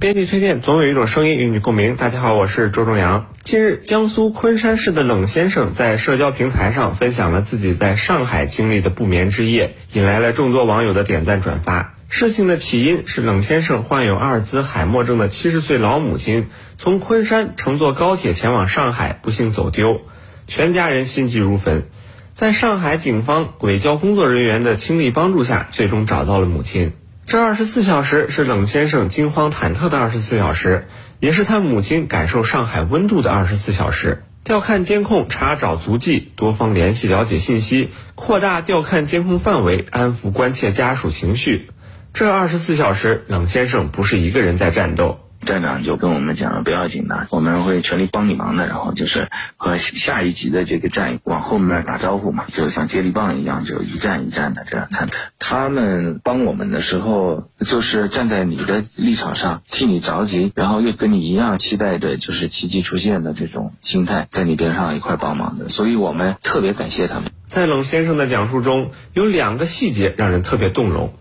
编辑推荐，总有一种声音与你共鸣。大家好，我是周正阳。近日，江苏昆山市的冷先生在社交平台上分享了自己在上海经历的不眠之夜，引来了众多网友的点赞转发。事情的起因是冷先生患有阿尔兹海默症的七十岁老母亲从昆山乘坐高铁前往上海，不幸走丢，全家人心急如焚。在上海警方轨交工作人员的倾力帮助下，最终找到了母亲。这二十四小时是冷先生惊慌忐忑的二十四小时，也是他母亲感受上海温度的二十四小时。调看监控，查找足迹，多方联系了解信息，扩大调看监控范围，安抚关切家属情绪。这二十四小时，冷先生不是一个人在战斗。站长就跟我们讲了，不要紧的，我们会全力帮你忙的。然后就是和下一级的这个站往后面打招呼嘛，就像接力棒一样，就一站一站的这样看。他们帮我们的时候，就是站在你的立场上替你着急，然后又跟你一样期待着就是奇迹出现的这种心态，在你边上一块帮忙的。所以我们特别感谢他们。在冷先生的讲述中有两个细节让人特别动容。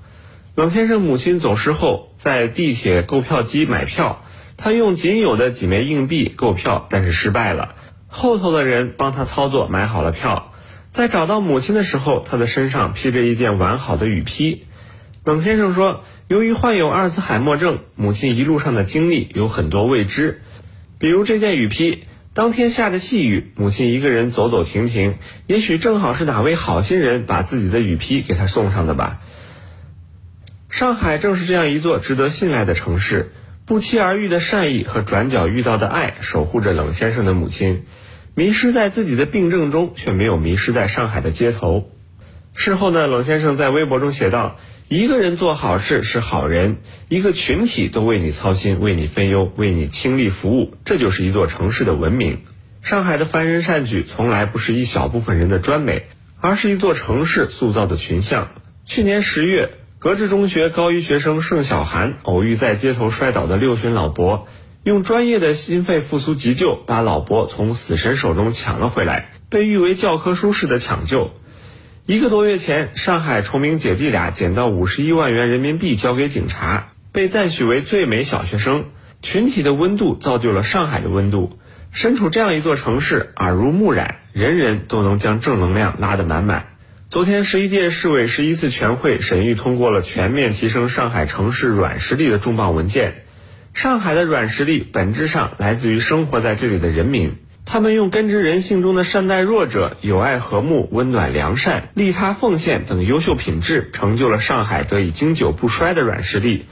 冷先生母亲走失后，在地铁购票机买票，他用仅有的几枚硬币购票，但是失败了。后头的人帮他操作，买好了票。在找到母亲的时候，他的身上披着一件完好的雨披。冷先生说，由于患有阿尔兹海默症，母亲一路上的经历有很多未知，比如这件雨披，当天下着细雨，母亲一个人走走停停，也许正好是哪位好心人把自己的雨披给他送上的吧。上海正是这样一座值得信赖的城市，不期而遇的善意和转角遇到的爱，守护着冷先生的母亲。迷失在自己的病症中，却没有迷失在上海的街头。事后呢，冷先生在微博中写道：“一个人做好事是好人，一个群体都为你操心、为你分忧、为你倾力服务，这就是一座城市的文明。上海的凡人善举，从来不是一小部分人的专美，而是一座城市塑造的群像。”去年十月。格致中学高一学生盛小涵偶遇在街头摔倒的六旬老伯，用专业的心肺复苏急救把老伯从死神手中抢了回来，被誉为教科书式的抢救。一个多月前，上海崇明姐弟俩捡到五十一万元人民币交给警察，被赞许为最美小学生。群体的温度造就了上海的温度。身处这样一座城市，耳濡目染，人人都能将正能量拉得满满。昨天，十一届市委十一次全会审议通过了全面提升上海城市软实力的重磅文件。上海的软实力本质上来自于生活在这里的人民，他们用根植人性中的善待弱者、友爱和睦、温暖良善、利他奉献等优秀品质，成就了上海得以经久不衰的软实力，